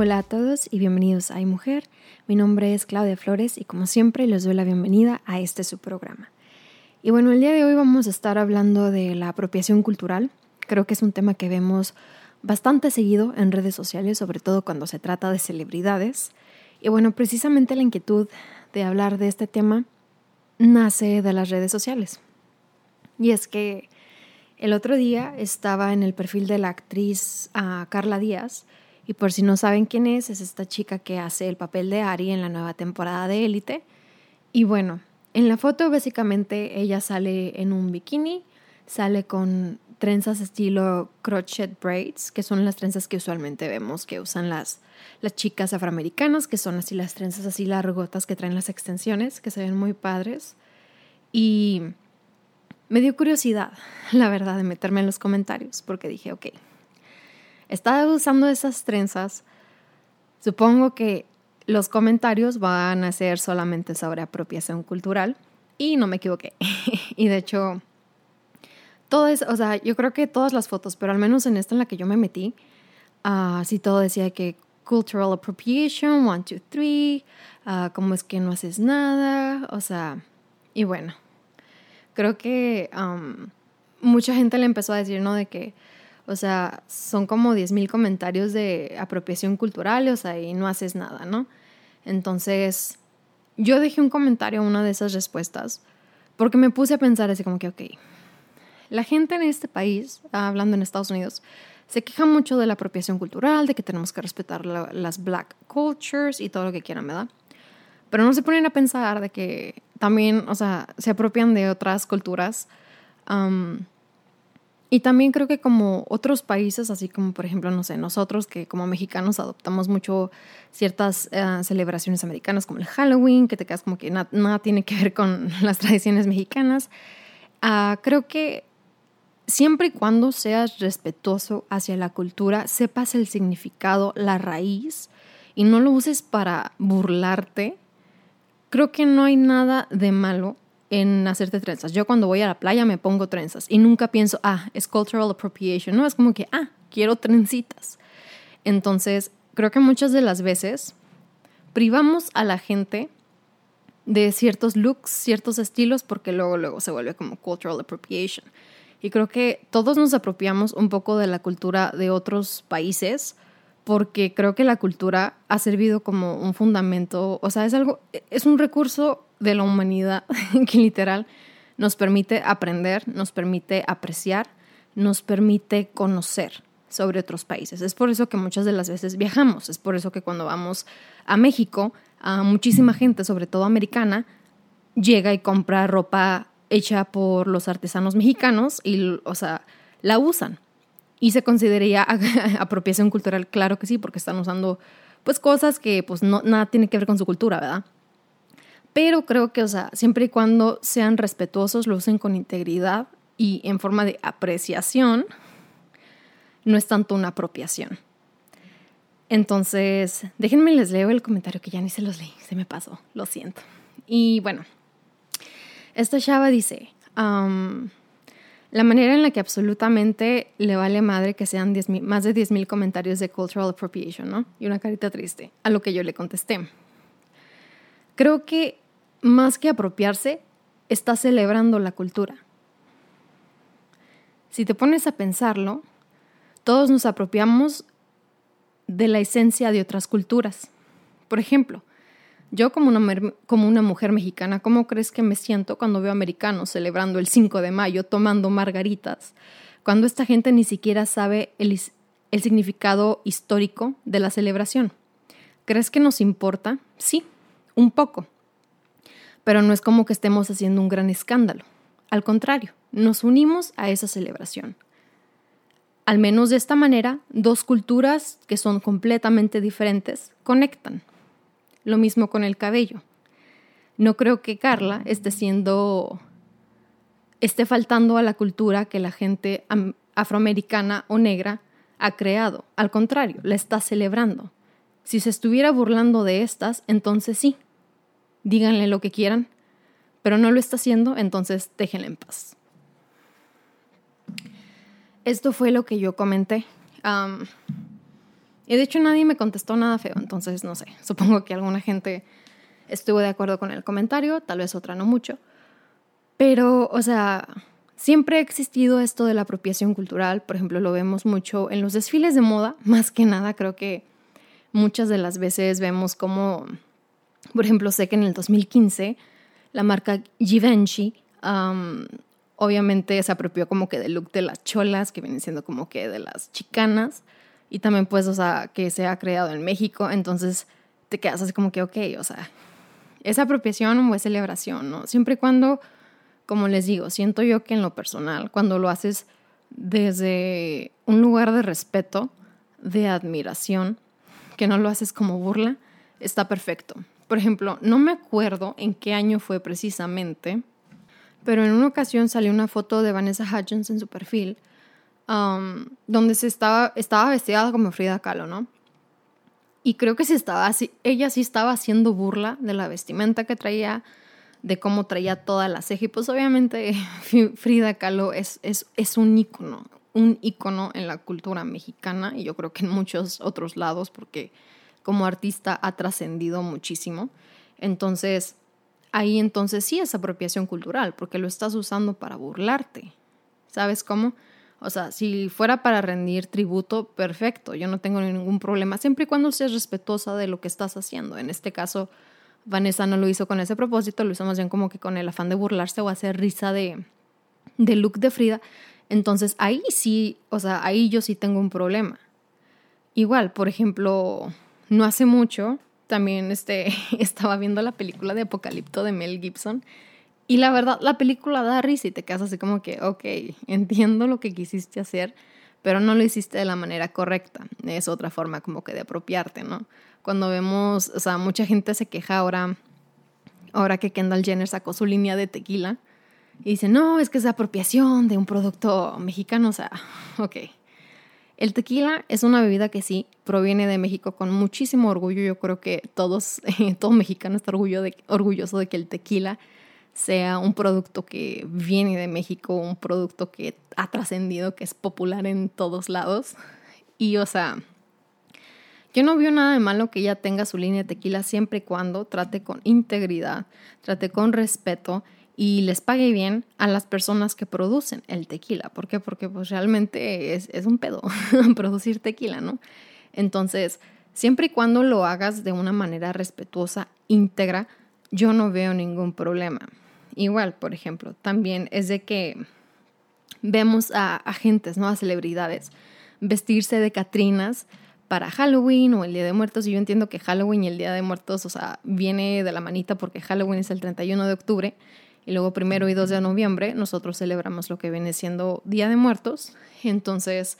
Hola a todos y bienvenidos a iMujer. Mi nombre es Claudia Flores y como siempre les doy la bienvenida a este su programa. Y bueno, el día de hoy vamos a estar hablando de la apropiación cultural. Creo que es un tema que vemos bastante seguido en redes sociales, sobre todo cuando se trata de celebridades. Y bueno, precisamente la inquietud de hablar de este tema nace de las redes sociales. Y es que el otro día estaba en el perfil de la actriz ah, Carla Díaz, y por si no saben quién es, es esta chica que hace el papel de Ari en la nueva temporada de Élite. Y bueno, en la foto básicamente ella sale en un bikini, sale con trenzas estilo crochet braids, que son las trenzas que usualmente vemos que usan las, las chicas afroamericanas, que son así las trenzas así largotas que traen las extensiones, que se ven muy padres. Y me dio curiosidad, la verdad, de meterme en los comentarios, porque dije, ok, estaba usando esas trenzas, supongo que los comentarios van a ser solamente sobre apropiación cultural y no me equivoqué. y de hecho, todo o sea, yo creo que todas las fotos, pero al menos en esta en la que yo me metí, así ah, todo decía que cultural appropriation, one, two, three, uh, cómo es que no haces nada, o sea, y bueno, creo que mucha gente le empezó a decir, ¿no? De que o sea, son como 10.000 comentarios de apropiación cultural, o sea, y no haces nada, ¿no? Entonces, yo dejé un comentario a una de esas respuestas porque me puse a pensar así como que, ok, la gente en este país, hablando en Estados Unidos, se queja mucho de la apropiación cultural, de que tenemos que respetar las black cultures y todo lo que quieran, ¿verdad? Pero no se ponen a pensar de que también, o sea, se apropian de otras culturas. Y también creo que como otros países, así como por ejemplo, no sé, nosotros que como mexicanos adoptamos mucho ciertas eh, celebraciones americanas como el Halloween, que te quedas como que nada tiene que ver con las tradiciones mexicanas, ah, creo que siempre y cuando seas respetuoso hacia la cultura, sepas el significado, la raíz, y no lo uses para burlarte, creo que no hay nada de malo en hacerte trenzas. Yo cuando voy a la playa me pongo trenzas y nunca pienso, ah, es cultural appropriation. No, es como que, ah, quiero trencitas. Entonces, creo que muchas de las veces privamos a la gente de ciertos looks, ciertos estilos, porque luego, luego se vuelve como cultural appropriation. Y creo que todos nos apropiamos un poco de la cultura de otros países, porque creo que la cultura ha servido como un fundamento, o sea, es algo, es un recurso de la humanidad que literal nos permite aprender, nos permite apreciar, nos permite conocer sobre otros países. Es por eso que muchas de las veces viajamos, es por eso que cuando vamos a México, a muchísima gente, sobre todo americana, llega y compra ropa hecha por los artesanos mexicanos y, o sea, la usan. Y se consideraría apropiación cultural, claro que sí, porque están usando pues cosas que pues no, nada tiene que ver con su cultura, ¿verdad? Pero creo que, o sea, siempre y cuando sean respetuosos, lo usen con integridad y en forma de apreciación, no es tanto una apropiación. Entonces, déjenme les leo el comentario que ya ni se los leí, se me pasó, lo siento. Y bueno, esta chava dice, la manera en la que absolutamente le vale madre que sean más de 10.000 comentarios de cultural appropriation, ¿no? Y una carita triste, a lo que yo le contesté. Creo que más que apropiarse, está celebrando la cultura. Si te pones a pensarlo, todos nos apropiamos de la esencia de otras culturas. Por ejemplo, yo como una, como una mujer mexicana, ¿cómo crees que me siento cuando veo americanos celebrando el 5 de mayo, tomando margaritas, cuando esta gente ni siquiera sabe el, el significado histórico de la celebración? ¿Crees que nos importa? Sí, un poco. Pero no es como que estemos haciendo un gran escándalo. Al contrario, nos unimos a esa celebración. Al menos de esta manera, dos culturas que son completamente diferentes conectan. Lo mismo con el cabello. No creo que Carla esté siendo esté faltando a la cultura que la gente afroamericana o negra ha creado. Al contrario, la está celebrando. Si se estuviera burlando de estas, entonces sí, díganle lo que quieran, pero no lo está haciendo, entonces déjenle en paz. Esto fue lo que yo comenté. Y de hecho nadie me contestó nada feo, entonces no sé, supongo que alguna gente estuvo de acuerdo con el comentario, tal vez otra no mucho. Pero, o sea, siempre ha existido esto de la apropiación cultural, por ejemplo, lo vemos mucho en los desfiles de moda, más que nada creo que muchas de las veces vemos como, por ejemplo, sé que en el 2015 la marca Givenchy obviamente se apropió como que del look de las cholas, que vienen siendo como que de las chicanas, y también pues, o sea, que se ha creado en México, entonces te quedas así como que, ok, o sea, es apropiación o es celebración, ¿no? Siempre y cuando, como les digo, siento yo que en lo personal, cuando lo haces desde un lugar de respeto, de admiración, que no lo haces como burla, está perfecto. Por ejemplo, no me acuerdo en qué año fue precisamente, pero en una ocasión salió una foto de Vanessa Hudgens en su perfil, um, donde se estaba, vestida como Frida Kahlo, ¿no? Y creo que estaba ella sí estaba haciendo burla de la vestimenta que traía, de cómo traía toda la ceja. Y pues obviamente Frida Kahlo es, es, es un ícono, un ícono en la cultura mexicana y yo creo que en muchos otros lados porque como artista ha trascendido muchísimo. Entonces, ahí entonces sí es apropiación cultural, porque lo estás usando para burlarte. ¿Sabes cómo? O sea, si fuera para rendir tributo, perfecto, yo no tengo ningún problema, siempre y cuando seas respetuosa de lo que estás haciendo. En este caso, Vanessa no lo hizo con ese propósito, lo hizo más bien como que con el afán de burlarse o hacer risa de, de look de Frida. Entonces ahí sí, o sea, ahí yo sí tengo un problema. Igual, por ejemplo, no hace mucho también este, estaba viendo la película de Apocalipto de Mel Gibson y la verdad, la película da risa y te quedas así como que, ok, entiendo lo que quisiste hacer, pero no lo hiciste de la manera correcta. Es otra forma como que de apropiarte, ¿no? Cuando vemos, o sea, mucha gente se queja ahora, ahora que Kendall Jenner sacó su línea de tequila y dice, no, es que es apropiación de un producto mexicano, o sea, ok el tequila es una bebida que sí proviene de México con muchísimo orgullo. Yo creo que todos, todo mexicano está orgulloso de que el tequila sea un producto que viene de México, un producto que ha trascendido, que es popular en todos lados. Y o sea, yo no veo nada de malo que ella tenga su línea de tequila siempre y cuando trate con integridad, trate con respeto y les pague bien a las personas que producen el tequila. ¿Por qué? Porque pues realmente es, es un pedo producir tequila, ¿no? Entonces, siempre y cuando lo hagas de una manera respetuosa, íntegra, yo no veo ningún problema. Igual, por ejemplo, también es de que vemos a agentes, ¿no? A celebridades vestirse de Catrinas para Halloween o el Día de Muertos. Y yo entiendo que Halloween y el Día de Muertos, o sea, viene de la manita porque Halloween es el 31 de octubre y luego primero y 2 de noviembre nosotros celebramos lo que viene siendo Día de Muertos. Entonces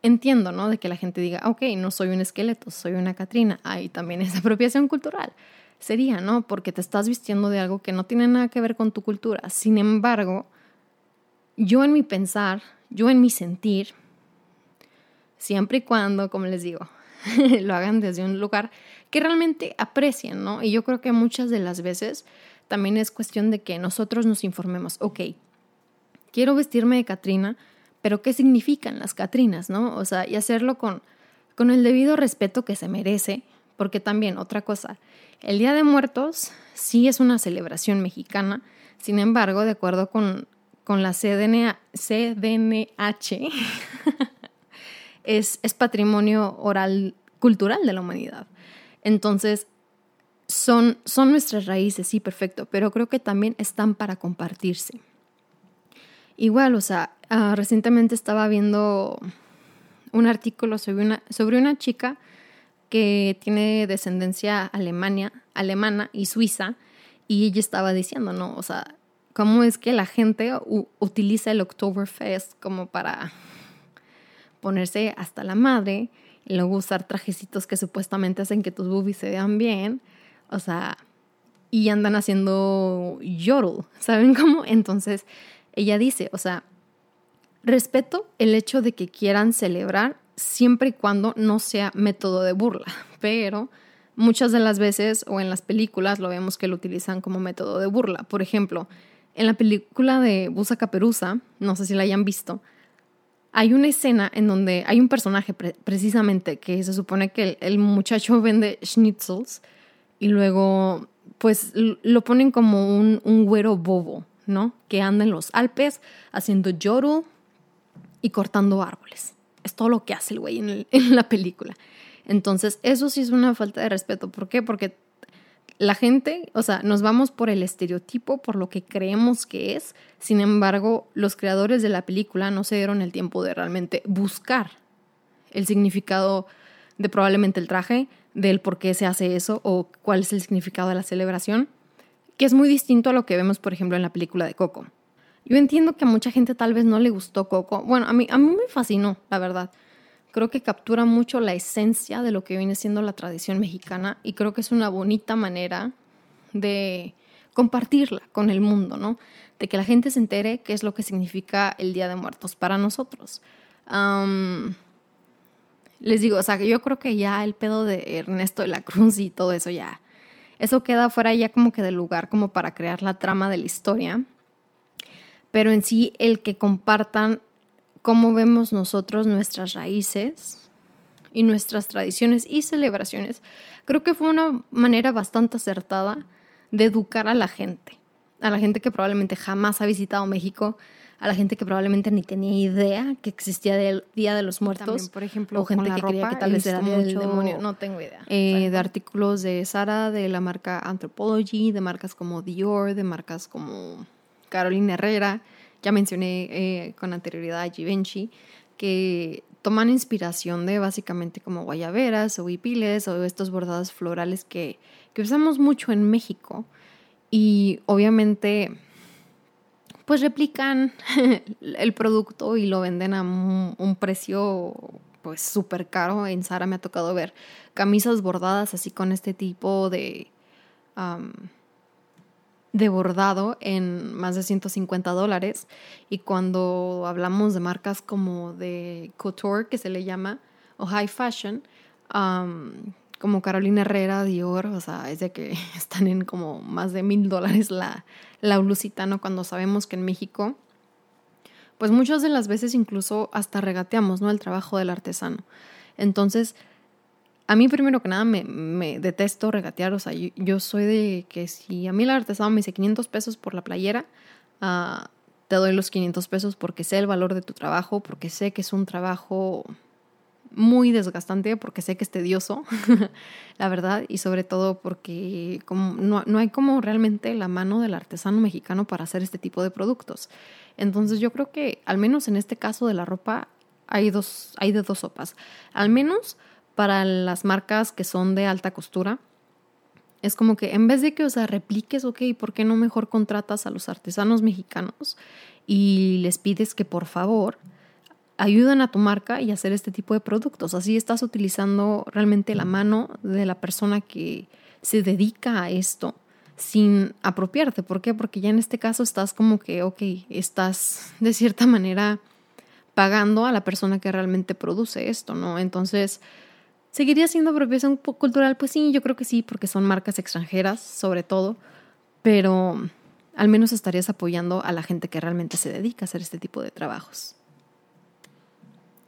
entiendo, ¿no? De que la gente diga, ok, no soy un esqueleto, soy una Catrina. Ahí también es apropiación cultural. Sería, ¿no? Porque te estás vistiendo de algo que no tiene nada que ver con tu cultura. Sin embargo, yo en mi pensar, yo en mi sentir, siempre y cuando, como les digo, lo hagan desde un lugar que realmente aprecien, ¿no? Y yo creo que muchas de las veces también es cuestión de que nosotros nos informemos, ok, quiero vestirme de Catrina, pero ¿qué significan las Catrinas, no? O sea, y hacerlo con, con el debido respeto que se merece, porque también otra cosa, el Día de Muertos sí es una celebración mexicana, sin embargo, de acuerdo con, con la CDNH, es, es patrimonio oral cultural de la humanidad. Entonces, son, son nuestras raíces, sí, perfecto, pero creo que también están para compartirse. Igual, o sea, ah, recientemente estaba viendo un artículo sobre una, sobre una chica que tiene descendencia alemania, alemana y suiza, y ella estaba diciendo, ¿no? O sea, cómo es que la gente utiliza el Oktoberfest como para ponerse hasta la madre y luego usar trajecitos que supuestamente hacen que tus boobies se vean bien o sea, y andan haciendo yodel, ¿saben cómo? Entonces, ella dice, o sea, respeto el hecho de que quieran celebrar siempre y cuando no sea método de burla, pero muchas de las veces o en las películas lo vemos que lo utilizan como método de burla. Por ejemplo, en la película de Busa Caperuza, no sé si la hayan visto, hay una escena en donde hay un personaje precisamente que se supone que el, muchacho vende schnitzels y luego pues lo ponen como un, un güero bobo, ¿no? Que anda en los Alpes haciendo yoru y cortando árboles. Es todo lo que hace el güey en, en la película. Entonces, eso sí es una falta de respeto. ¿Por qué? Porque la gente, o sea, nos vamos por el estereotipo, por lo que creemos que es. Sin embargo, los creadores de la película no se dieron el tiempo de realmente buscar el significado de probablemente el traje, del por qué se hace eso o cuál es el significado de la celebración, que es muy distinto a lo que vemos, por ejemplo, en la película de Coco. Yo entiendo que a mucha gente tal vez no le gustó Coco. Bueno, a mí, a mí me fascinó, la verdad creo que captura mucho la esencia de lo que viene siendo la tradición mexicana y creo que es una bonita manera de compartirla con el mundo, ¿no? De que la gente se entere qué es lo que significa el Día de Muertos para nosotros. Les digo, o sea, yo creo que ya el pedo de Ernesto de la Cruz y todo eso ya, eso queda fuera ya como que del lugar como para crear la trama de la historia. Pero en sí, el que compartan cómo vemos nosotros nuestras raíces y nuestras tradiciones y celebraciones, creo que fue una manera bastante acertada de educar a la gente, a la gente que probablemente jamás ha visitado México, a la gente que probablemente ni tenía idea que existía el Día de los Muertos. por ejemplo, o gente que creía que tal vez era del Demonio. No tengo idea. Eh, de artículos de Sara, de la marca Anthropology, de marcas como Dior, de marcas como Carolina Herrera, ya mencioné eh, con anterioridad a Givenchy, que toman inspiración de básicamente como guayaberas o hipiles o estos bordados florales que, que usamos mucho en México. Y obviamente, pues replican el producto y lo venden a un, precio pues súper caro. En Sara me ha tocado ver camisas bordadas así con este tipo de de bordado en más de 150 dólares. Y cuando hablamos de marcas como de couture, que se le llama, o high fashion, como Carolina Herrera, Dior, o sea, es de que están en como más de mil dólares la, la blusita, ¿no? Cuando sabemos que en México, pues muchas de las veces incluso hasta regateamos, ¿no? El trabajo del artesano. Entonces, a mí primero que nada me, detesto regatear, o sea, yo, soy de que si a mí el artesano me dice 500 pesos por la playera, ah, te doy los 500 pesos porque sé el valor de tu trabajo, porque sé que es un trabajo muy desgastante, porque sé que es tedioso, la verdad, y sobre todo porque no, no, hay como realmente la mano del artesano mexicano para hacer este tipo de productos. Entonces yo creo que al menos en este caso de la ropa hay, dos, hay de dos sopas. Al menos para las marcas que son de alta costura, es como que en vez de que, o sea, repliques, ok, ¿por qué no mejor contratas a los artesanos mexicanos y les pides que por favor ayuden a tu marca y hacer este tipo de productos? Así estás utilizando realmente la mano de la persona que se dedica a esto sin apropiarte. ¿Por qué? Porque ya en este caso estás como que, ok, estás de cierta manera pagando a la persona que realmente produce esto, ¿no? Entonces, ¿Seguiría siendo apropiación cultural? Pues sí, yo creo que sí, porque son marcas extranjeras, sobre todo, pero al menos estarías apoyando a la gente que realmente se dedica a hacer este tipo de trabajos.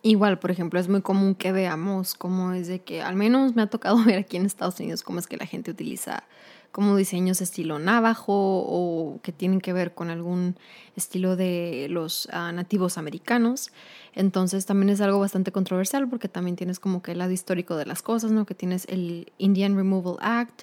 Igual, por ejemplo, es muy común que veamos cómo es de que, al menos me ha tocado ver aquí en Estados Unidos, cómo es que la gente utiliza como diseños estilo navajo o que tienen que ver con algún estilo de los ah, nativos americanos. Entonces también es algo bastante controversial porque también tienes como que el lado histórico de las cosas, ¿no? Que tienes el Indian Removal Act,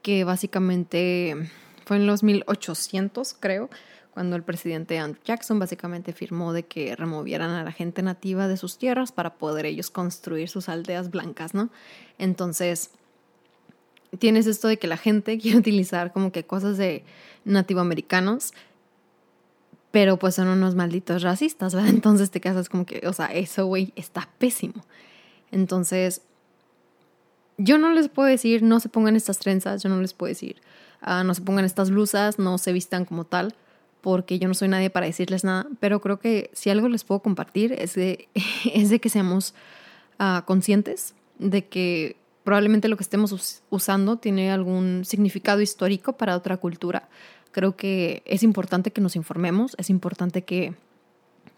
que básicamente fue en los 1800, creo, cuando el presidente Andrew Jackson básicamente firmó de que removieran a la gente nativa de sus tierras para poder ellos construir sus aldeas blancas, ¿no? Entonces, tienes esto de que la gente quiere utilizar como que cosas de nativoamericanos, pero pues son unos malditos racistas, ¿verdad? Entonces te casas como que, o sea, eso, güey, está pésimo. Entonces, yo no les puedo decir, no se pongan estas trenzas, yo no les puedo decir, ah, no se pongan estas blusas, no se vistan como tal, porque yo no soy nadie para decirles nada, pero creo que si algo les puedo compartir es de, es de que seamos ah, conscientes de que probablemente lo que estemos usando tiene algún significado histórico para otra cultura. Creo que es importante que nos informemos, es importante que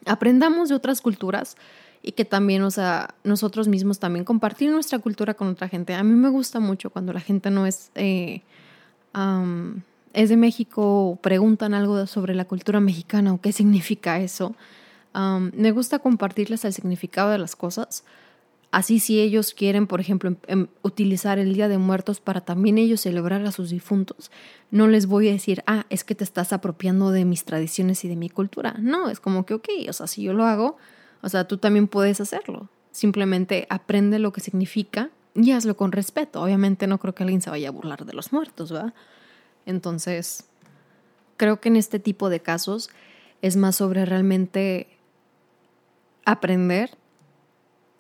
aprendamos de otras culturas y que también, o sea, nosotros mismos también compartir nuestra cultura con otra gente. A mí me gusta mucho cuando la gente no es, eh, es de México preguntan algo sobre la cultura mexicana o qué significa eso. me gusta compartirles el significado de las cosas Así si ellos quieren, por ejemplo, em, em, utilizar el Día de Muertos para también ellos celebrar a sus difuntos, no les voy a decir, ah, es que te estás apropiando de mis tradiciones y de mi cultura. No, es como que, ok, o sea, si yo lo hago, o sea, tú también puedes hacerlo. Simplemente aprende lo que significa y hazlo con respeto. Obviamente no creo que alguien se vaya a burlar de los muertos, ¿verdad? Entonces, creo que en este tipo de casos es más sobre realmente aprender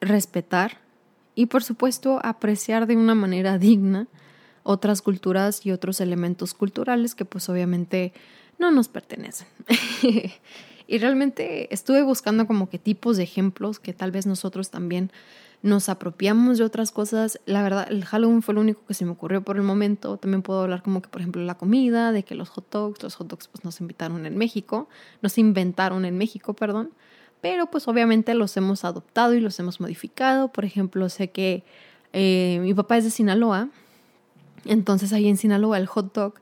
respetar y por supuesto apreciar de una manera digna otras culturas y otros elementos culturales que pues obviamente no nos pertenecen. y realmente estuve buscando como que tipos de ejemplos que tal vez nosotros también nos apropiamos de otras cosas. La verdad, el Halloween fue lo único que se me ocurrió por el momento. También puedo hablar como que, por ejemplo, la comida, de que los hot dogs, los hot dogs pues nos invitaron en México, nos inventaron en México, perdón pero pues obviamente los hemos adoptado y los hemos modificado. Por ejemplo, sé que eh, mi papá es de Sinaloa, entonces ahí en Sinaloa el hot dog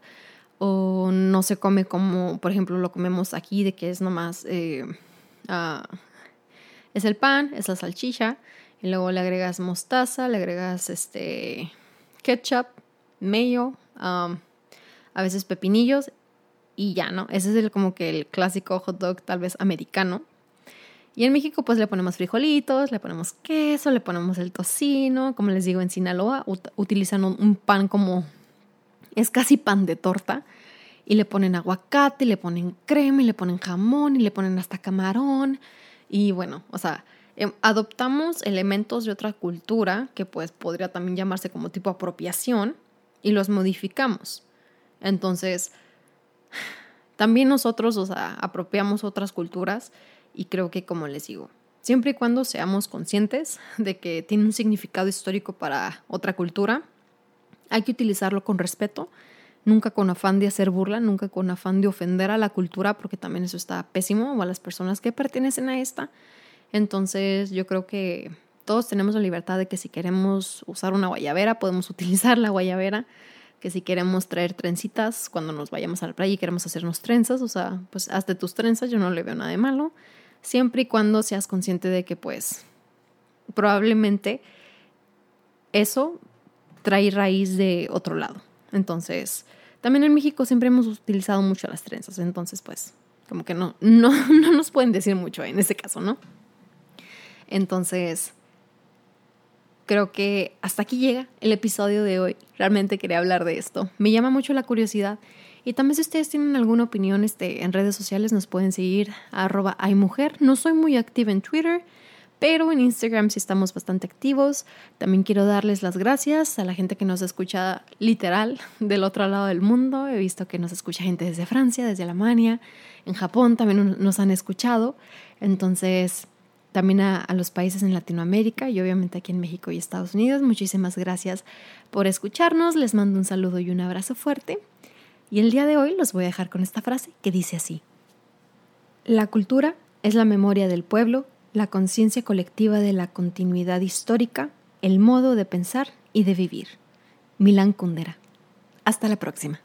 o no se come como, por ejemplo, lo comemos aquí, de que es nomás, eh, ah, es el pan, es la salchicha, y luego le agregas mostaza, le agregas este ketchup, mayo, a veces pepinillos y ya, ¿no? Ese es el, como que el clásico hot dog tal vez americano. Y en México pues le ponemos frijolitos, le ponemos queso, le ponemos el tocino, como les digo en Sinaloa utilizan un, pan como es casi pan de torta y le ponen aguacate, le ponen crema, y le ponen jamón y le ponen hasta camarón y bueno, o sea, adoptamos elementos de otra cultura que pues podría también llamarse como tipo apropiación y los modificamos. Entonces, también nosotros, o sea, apropiamos otras culturas y creo que, como les digo, siempre y cuando seamos conscientes de que tiene un significado histórico para otra cultura, hay que utilizarlo con respeto, nunca con afán de hacer burla, nunca con afán de ofender a la cultura, porque también eso está pésimo, o a las personas que pertenecen a esta. Entonces yo creo que todos tenemos la libertad de que si queremos usar una guayabera, podemos utilizar la guayabera, que si queremos traer trencitas cuando nos vayamos a la playa y queremos hacernos trenzas, o sea, pues hazte tus trenzas, yo no le veo nada de malo siempre y cuando seas consciente de que pues probablemente eso trae raíz de otro lado. Entonces, también en México siempre hemos utilizado mucho las trenzas, entonces pues como que no, no, no nos pueden decir mucho en ese caso, ¿no? Entonces, creo que hasta aquí llega el episodio de hoy. Realmente quería hablar de esto. Me llama mucho la curiosidad y también si ustedes tienen alguna opinión este, en redes sociales nos pueden seguir a mujer. No soy muy activa en Twitter, pero en Instagram sí estamos bastante activos. También quiero darles las gracias a la gente que nos escucha literal del otro lado del mundo. He visto que nos escucha gente desde Francia, desde Alemania, en Japón también nos han escuchado. Entonces, también a, los países en Latinoamérica y obviamente aquí en México y Estados Unidos. Muchísimas gracias por escucharnos. Les mando un saludo y un abrazo fuerte. Y el día de hoy los voy a dejar con esta frase que dice así. La cultura es la memoria del pueblo, la conciencia colectiva de la continuidad histórica, el modo de pensar y de vivir. Milán Kundera. Hasta la próxima.